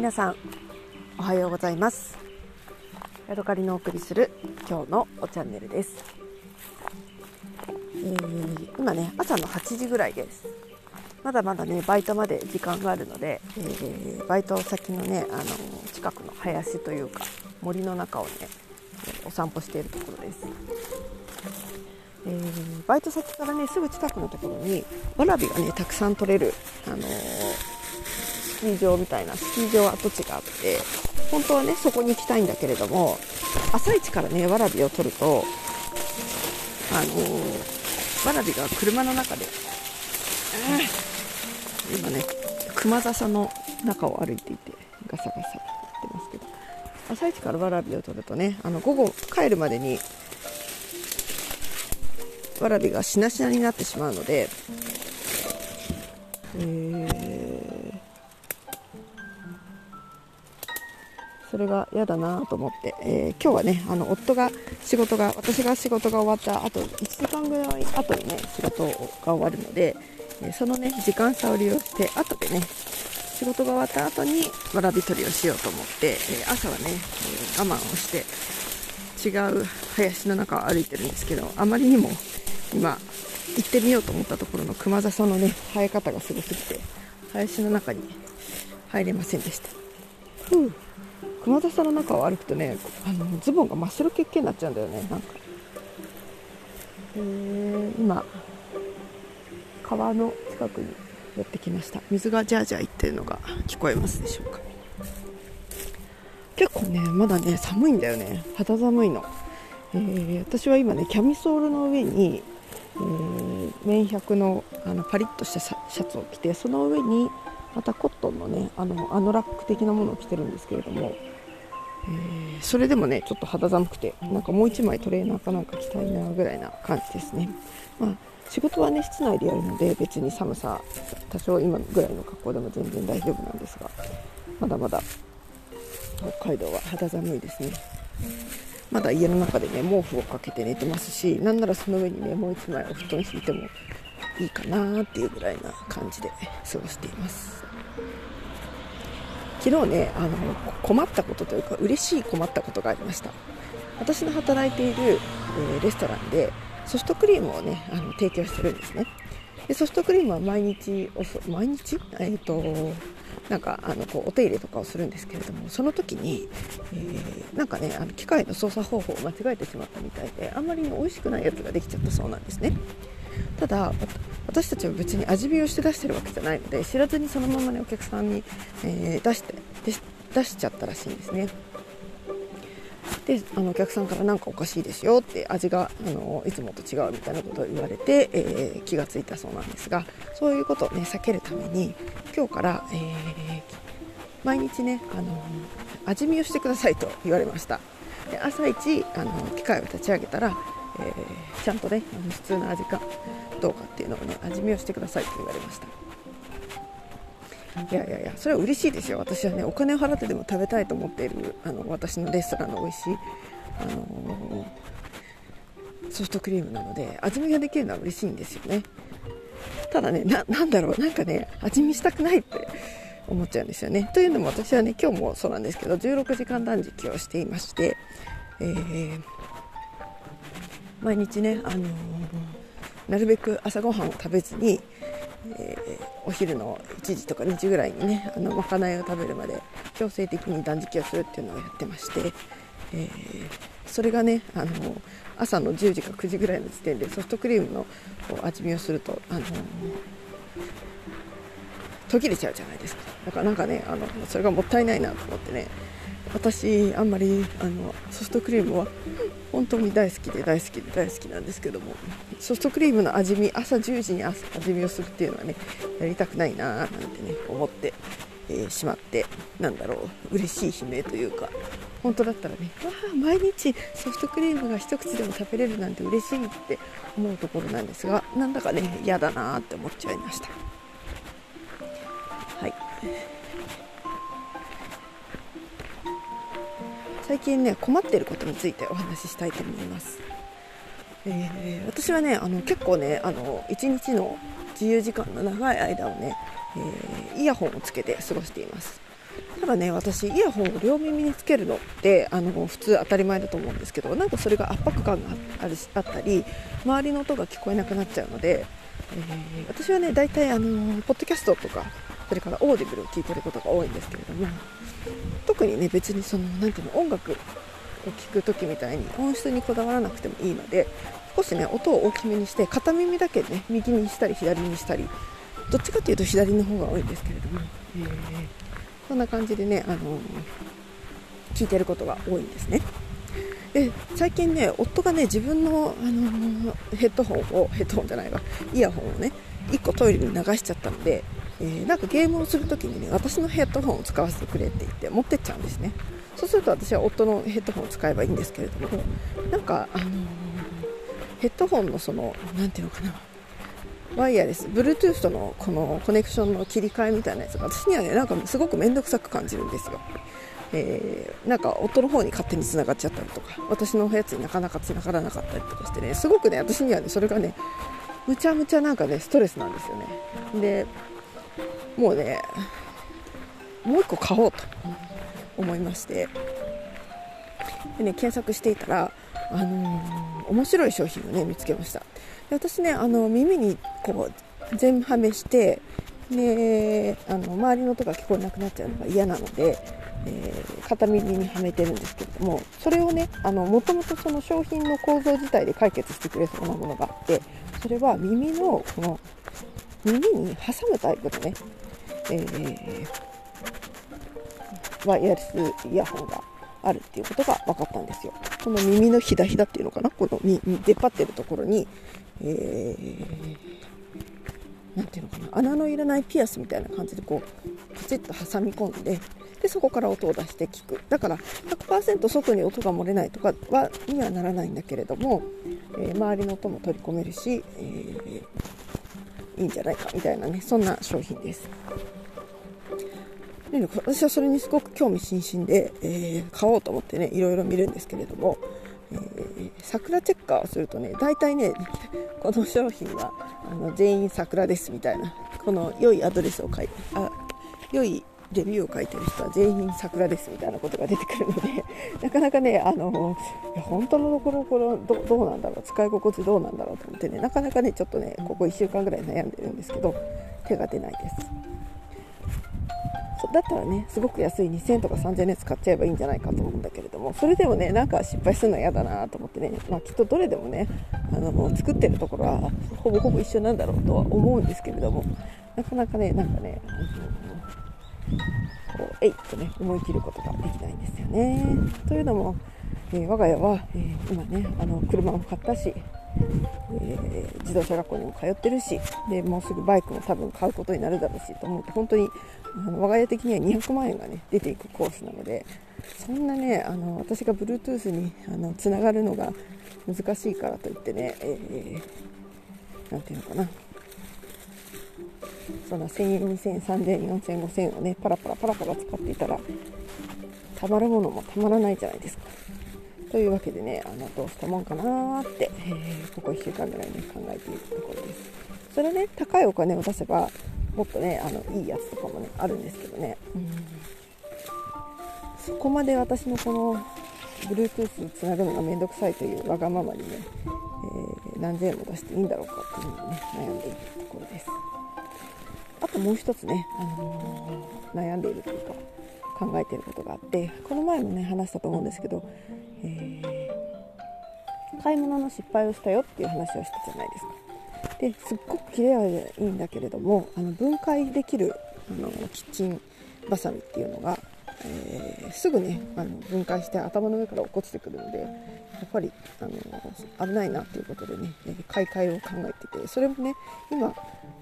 皆さんおはようございます。ヤドカリのお送りする今日のおチャンネルです、えー、今ね朝の8時ぐらいです。まだまだねバイトまで時間があるので、えー、バイト先のねあの近くの林というか森の中をねお散歩しているところです、えー、バイト先からねすぐ近くのところにわらびがねたくさん取れる、あのー、スキー場みたいなスキー場跡地があって本当はねそこに行きたいんだけれども朝一からねわらびを取るとあのー、わらびが車の中で、えー今ね熊笹の中を歩いていてガサガサやってますけど朝一からわらびを取るとねあの午後帰るまでにわらびがしなしなになってしまうので、えー、れが嫌だなと思って、えー、今日はねあの夫が仕事が私が仕事が終わったあと1時間ぐらい後にね仕事が終わるのでえそのね時間差を利用して後でね仕事が終わった後にわらび取りをしようと思ってえ、朝はねえ我慢をして違う林の中を歩いてるんですけどあまりにも今行ってみようと思ったところの熊笹のね生え方がすごすぎて林の中に入れませんでした。熊笹の中を歩くとねあのズボンが真っ白けっけになっちゃうんだよねなんか。えー、今川の近くにやってきました。水がジャージャーいってるのが聞こえますでしょうか。結構ねまだね寒いんだよね。肌寒いの、えー、私は今ねキャミソールの上に、え、綿100のあのパリッとしたシャツを着てその上にまたコットンのねあのアノラック的なものを着てるんですけれども、え、それでもねちょっと肌寒くてなんかもう1枚トレーナーかなんか着たいなぐらいな感じですね、まあ仕事はね室内でやるので別に寒さ多少今ぐらいの格好でも全然大丈夫なんですがまだまだ北海道は肌寒いですね。まだ家の中でね毛布をかけて寝てますしなんならその上にねもう1枚お布団敷いてもいいかなっていうぐらいな感じで過ごしています。昨日ねあの困ったことというか嬉しい困ったことがありました。私の働いている、え、レストランでソフトクリームをねあの提供してるんですね。でソフトクリームは毎日毎日？えっ、ー、となんかあのこうお手入れとかをするんですけれどもその時に、えー、なんかねあの機械の操作方法を間違えてしまったみたいであんまり美味しくないやつができちゃったそうなんですね。ただ私たちは別に味見をして出してるわけじゃないので知らずにそのままねお客さんに、えー、出して出しちゃったらしいんですね。であのお客さんから何かおかしいですよって味があのいつもと違うみたいなことを言われて、えー、気がついたそうなんですがそういうことを、ね、避けるために今日から、えー、毎日ねあの味見をしてくださいと言われました。で朝一あの機械を立ち上げたら、えー、ちゃんとね普通の味かどうかっていうのをね味見をしてくださいと言われました。いやいやいやそれは嬉しいですよ。私はねお金を払ってでも食べたいと思っているあの私のレストランの美味しい、あのー、ソフトクリームなので味見ができるのは嬉しいんですよね。ただねなんだろうなんかね味見したくないって思っちゃうんですよね。というのも私はね今日もそうなんですけど16時間断食をしていまして、えー、毎日ね、あのー、なるべく朝ごはんを食べずにえー、お昼の1時とか2時ぐらいにねあのまかないを食べるまで強制的に断食をするっていうのをやってまして、えー、それがねあの朝の10時か9時ぐらいの時点でソフトクリームの味見をするとあの途切れちゃうじゃないですか。だからなんかねあのそれがもったいないなと思ってね私あんまりあのソフトクリームは本当に大好きで大好きで大好きなんですけどもソフトクリームの味見朝10時に味見をするっていうのはねやりたくないなーなんてね思って、えー、しまってなんだろう嬉しい悲鳴というか本当だったらねわあ毎日ソフトクリームが一口でも食べれるなんて嬉しいって思うところなんですがなんだかね嫌だなーって思っちゃいました。はい。最近ね困っていることについてお話ししたいと思います、えー、私はねあの結構ねあの1日の自由時間の長い間をね、えー、イヤホンをつけて過ごしています。ただね私イヤホンを両耳につけるのってあの普通当たり前だと思うんですけどなんかそれが圧迫感があるあったり周りの音が聞こえなくなっちゃうので、えー、私はね大体あのポッドキャストとかそれからオーディブルを聞いてることが多いんですけれども特にね別にその何ていうの音楽を聴く時みたいに音質にこだわらなくてもいいので少しね音を大きめにして片耳だけね右にしたり左にしたりどっちかというと左の方が多いんですけれども、えー、そんな感じでね、あのー、聞いてることが多いんですね。で最近ね夫がね自分の、あのー、ヘッドホンをヘッドホンじゃないわイヤホンをね1個トイレに流しちゃったので、えー、なんかゲームをする時にね私のヘッドホンを使わせてくれって言って持ってっちゃうんですね。そうすると私は夫のヘッドホンを使えばいいんですけれどもなんか、あのヘッドホンのその何ていうのかなワイヤレス Bluetooth のこのコネクションの切り替えみたいなやつが私にはねなんかすごく面倒くさく感じるんですよ、えー、なんか夫の方に勝手に繋がっちゃったりとか私のやつになかなか繋がらなかったりとかしてねすごくね私にはねそれがねむちゃむちゃなんかねストレスなんですよね。でもうねもう1個買おうと思いまして。でね検索していたらあのー、面白い商品をね見つけました。で私ねあの耳にこう全はめしてであの周りの音が聞こえなくなっちゃうのが嫌なので、えー、片耳にはめてるんですけれどもそれをねもともとその商品の構造自体で解決してくれそうなものがあってそれは耳のこの耳に挟むタイプのね、えー、ワイヤレスイヤホンがあるっていうことが分かったんですよ。この耳のひだひだっていうのかな？この出っ張ってるところに、えー、ていうのかな？穴のいらないピアスみたいな感じでこうパチッと挟み込んででそこから音を出して聞くだから100%外に音が漏れないとかはにはならないんだけれども、えー、周りの音も取り込めるし、えー、いいんじゃないかみたいなねそんな商品です。で私はそれにすごく興味津々で、えー、買おうと思ってねいろいろ見るんですけれども、えー、桜チェッカーをするとね大体ねこの商品はあの全員桜ですみたいなこの良いアドレスを書いてあ良いレビューを書いてる人は全員桜ですみたいなことが出てくるので なかなかねあの本当のところころどどうなんだろう使い心地どうなんだろうと思ってねなかなかねちょっとねここ1週間ぐらい悩んでるんですけど手が出ないです。だったらねすごく安い2000とか3000円のやつ買っちゃえばいいんじゃないかと思うんだけれどもそれでもねなんか失敗するのは嫌だなと思ってね、まあ、きっとどれでもねあの作ってるところはほぼほぼ一緒なんだろうとは思うんですけれどもなかなかねなんかねこうえいっとね思い切ることができないんですよね。というのも、えー、我が家は、えー、今ねあの車も買ったしえー、自動車学校にも通ってるしでもうすぐバイクも多分買うことになるだろうしと思うと本当にあの我が家的には200万円が、ね、出ていくコースなのでそんなねあの私が Bluetooth にあのつながるのが難しいからといってね、えー、ていうのかなそんな1000円2000円3000円4000円5000円をねパラパラパラパラ使っていたらたまるものもたまらないじゃないですか。というわけでねあのどうしたもんかなって、えー、ここ1週間ぐらいね考えているところです。それね高いお金を出せばもっとねあのいいやつとかもねあるんですけどね、うん、そこまで私のこの Bluetooth つなぐのがめんどくさいというわがままにね、えー、何千円も出していいんだろうかっていうのをね悩んでいるところです。あともう一つね、あのー、悩んでいるというか考えてることがあってこの前もね話したと思うんですけどえー、買い物の失敗をしたよっていう話をしたじゃないですか。ですっごく切れはいいんだけれどもあの分解できるあのキッチンバサミっていうのが、え、すぐねあの分解して頭の上から落っこちてくるのでやっぱりあの危ないなということでね買い替えを考えててそれもね今、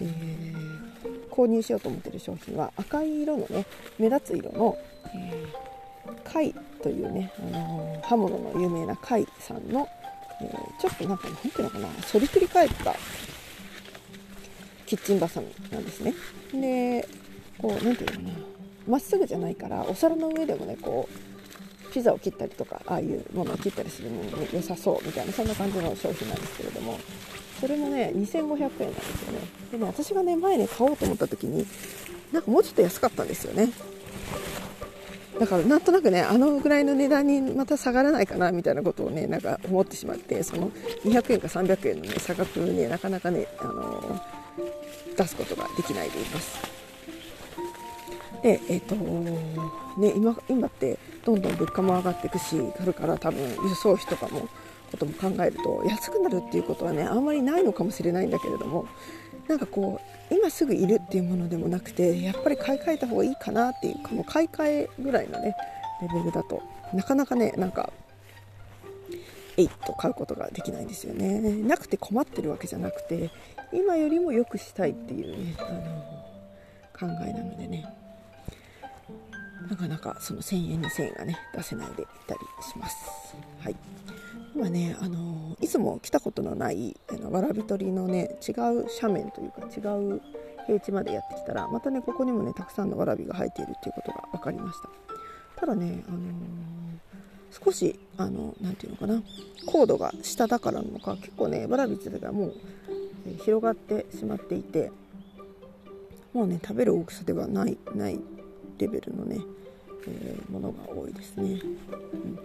えー、購入しようと思ってる商品は赤い色のね目立つ色の、えー貝というね、あの、刃物の有名な貝さんの、えー、ちょっとなんか、なんていうのかな、反りくり返ったキッチンバサミなんですね。で、こう、なんていうのかな、まっすぐじゃないから、お皿の上でもね、こう、ピザを切ったりとか、ああいうものを切ったりするのに、良さそうみたいな、そんな感じの商品なんですけれども、それもね、2500円なんですよね。でね、私がね、前ね、買おうと思った時に、なんかもうちょっと安かったんですよね。だからなんとなくねあのぐらいの値段にまた下がらないかなみたいなことをねなんか思ってしまってその200円か300円の、ね、差額ねなかなかね、あのー、出すことができないでいますでえっ、ー、とね今今ってどんどん物価も上がっていくしそれから多分輸送費とかもことも考えると安くなるっていうことはねあんまりないのかもしれないんだけれどもなんかこう今すぐいるっていうものでもなくてやっぱり買い替えた方がいいかなっていうかもう買い替えぐらいのねレベルだとなかなかねなんかえいっと買うことができないんですよね。なくて困ってるわけじゃなくて今よりも良くしたいっていうねあの考えなのでね。なかなかその1000円2000円がね出せないでいたりします。はい。今ね、あのいつも来たことのないあのわらび取りのね違う斜面というか違う平地までやってきたらまたねここにもねたくさんのわらびが生えているっていうことが分かりました。ただね、あのー、少しあのなていうのかな高度が下だからなのか結構ねわらび自体がもう、広がってしまっていてもうね食べる大きさではないないレベルのね、えー、ものが多いですね、うん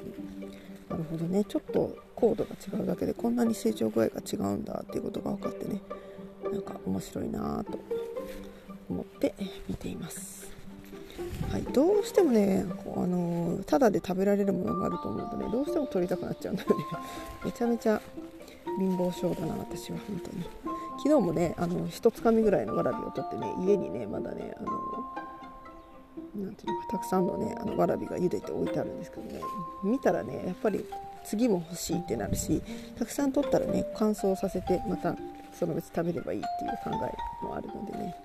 なるほどね。ちょっと高度が違うだけでこんなに成長具合が違うんだっていうことが分かってねなんか面白いなと思って見ています。はい、どうしてもねあのただで食べられるものがあると思うとね。どうしても取りたくなっちゃうんだよね。めちゃめちゃ貧乏症だな私は。本当に。昨日もねあの一つかみぐらいのわらびを取ってね家にねまだねあのなんていうのかたくさんのねあのわらびが茹でて置いてあるんですけどね見たらねやっぱり次も欲しいってなるしたくさん取ったらね乾燥させてまたその別食べればいいっていう考えもあるのでね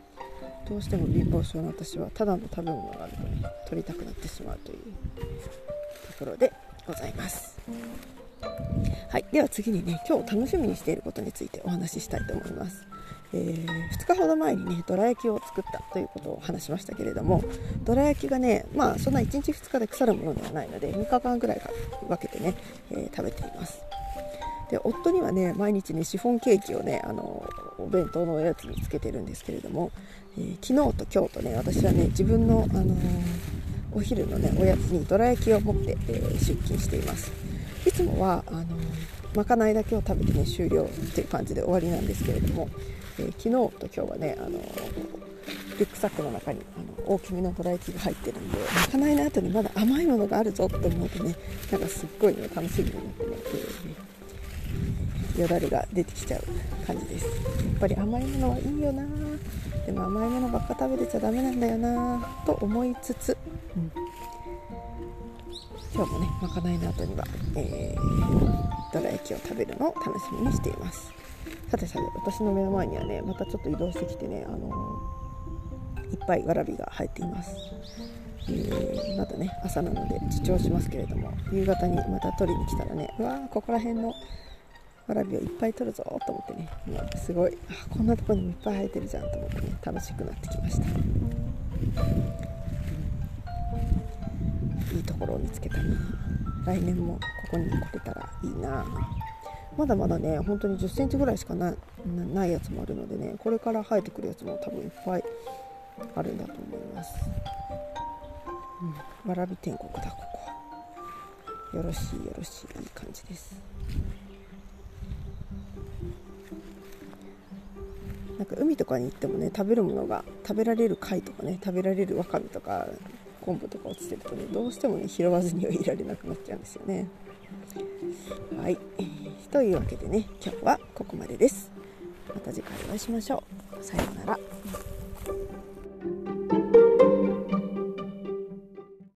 どうしても貧乏症の私はただの食べ物があるとね取りたくなってしまうというところでございます。はい、では次にね今日楽しみにしていることについてお話ししたいと思います。えー、2日ほど前にねどら焼きを作ったということを話しましたけれどもどら焼きがねまあそんな1日2日で腐るものではないので3日間ぐらい分けてね、えー、食べています。で夫にはね毎日ねシフォンケーキをねあのお弁当のおやつにつけてるんですけれども、えー、昨日と今日とね私はね自分の、あのお昼のねおやつにどら焼きを持って、え出勤しています。いつもはあのまかないだけを食べてね終了っていう感じで終わりなんですけれどもえー、昨日と今日はねあのリュックサックの中にあの大きめのどら焼きが入ってるんでまかないの後にまだ甘いものがあるぞって思うとねなんかすっごいね楽しみになってね、えー、よだれが出てきちゃう感じです。やっぱり甘いものはいいよなでも甘いものばっか食べてちゃダメなんだよなと思いつつ、うん、今日もねまかないの後には、えー、どら焼きを食べるのを楽しみにしています。さてさて私の目の前にはねまたちょっと移動してきてね、あのー、いっぱいわらびが入っています、えー、まだね朝なので自重しますけれども夕方にまた取りに来たらねうわーここら辺のわらびをいっぱい取るぞと思ってね今すごいあこんなとこにもいっぱい生えてるじゃんと思ってね楽しくなってきました、ところを見つけたな来年もここに来れたらいいな。まだまだね本当に1 0センチぐらいしかないやつもあるのでねこれから生えてくるやつも多分いっぱいあるんだと思います、うん、わらび天国だここ。はよろしいよろしいいい感じです。なんか海とかに行ってもね食べるものが食べられる貝とかね食べられるわかめとか昆布とか落ちてるとねどうしてもね拾わずにはいられなくなっちゃうんですよね。はい。というわけでね今日はここまでです。また次回お会いしましょう。さようなら。